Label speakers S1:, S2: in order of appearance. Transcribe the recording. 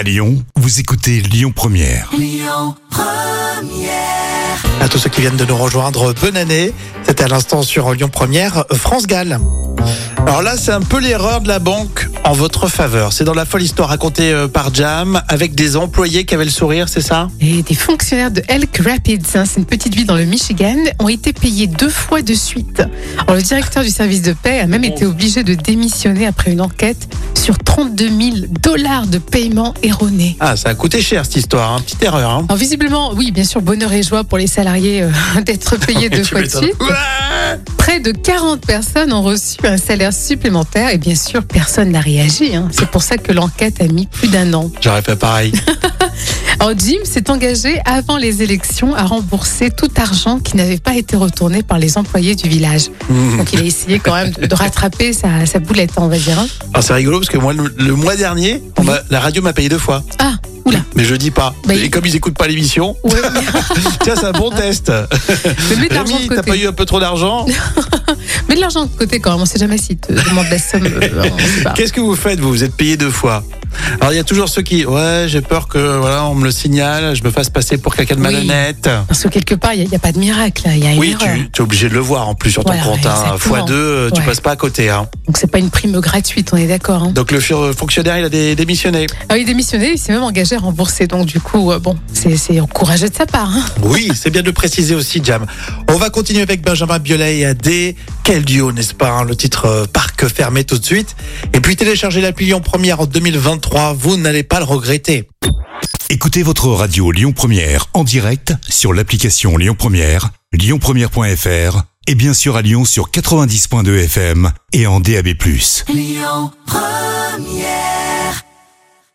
S1: À Lyon, vous écoutez Lyon Première.
S2: À tous ceux qui viennent de nous rejoindre, bonne année. C'était à l'instant sur Lyon Première, France Gall. Alors là, c'est un peu l'erreur de la banque en votre faveur. C'est dans la folle histoire racontée euh, par Jam avec des employés qui avaient le sourire, c'est ça?
S3: Et des fonctionnaires de Elk Rapids, hein, c'est une petite ville dans le Michigan, ont été payés deux fois de suite. Alors, le directeur du service de paix a même été obligé de démissionner après une enquête sur 32 000 dollars de paiement erroné.
S2: Ah, ça a coûté cher cette histoire, hein. petite erreur. Hein.
S3: Alors visiblement, oui, bien sûr, bonheur et joie pour les salariés euh, d'être payés deux fois de suite. Près de 40 personnes ont reçu un salaire supplémentaire et bien sûr, personne n'a réagi. hein. C'est pour ça que l'enquête a mis plus d'un an.
S2: J'aurais fait pareil.
S3: Alors Jim s'est engagé avant les élections à rembourser tout argent qui n'avait pas été retourné par les employés du village. Donc il a essayé quand même de, de rattraper sa, sa boulette, on va dire. hein.
S2: Alors c'est rigolo parce que moi, le, le mois dernier, on la radio m'a payé deux fois.
S3: Ah, oula.
S2: Mais je dis pas.
S3: Bah,
S2: Et
S3: il-
S2: comme ils écoutent pas l'émission,
S3: Ouais, mais-
S2: tiens, c'est un bon test.
S3: mais mets de l'argent
S2: Rémi, t'as pas eu un peu trop d'argent?
S3: Mets de l'argent de côté quand même. On sait jamais si te demande la somme. euh.
S2: Qu'est-ce que vous faites? Vous Vous êtes payé deux fois. Alors il y a toujours ceux qui, ouais, j'ai peur que voilà, on me le signale, je me fasse passer pour quelqu'un de
S3: Oui.
S2: malhonnête.
S3: Parce que quelque part, il n'y a, pas de miracle. Il y a une
S2: Oui,
S3: erreur.
S2: tu es obligé de le voir en plus sur ton
S3: Voilà,
S2: compte. Hein.
S3: exactement.
S2: X2, euh, tu
S3: Ouais.
S2: passes pas à côté. Hein.
S3: Donc c'est pas une prime gratuite, on est d'accord. hein.
S2: Donc le fur- fonctionnaire, il a dé- démissionné.
S3: Ah, il est démissionné, il s'est même engagé à rembourser. Donc du coup, euh, bon, c'est courageux de sa part. hein.
S2: Oui, c'est bien de le préciser aussi, Jam. On va continuer avec Benjamin Biolay et AD. Quel duo, n'est-ce pas hein, Le titre euh, Parc fermé tout de suite. Et puis téléchargez l'appli Lyon Première en 2023. Vous n'allez pas le regretter.
S1: Écoutez votre radio Lyon Première en direct sur l'application Lyon Première, lyonpremière.fr et bien sûr à Lyon sur 90.2 FM et en DAB+.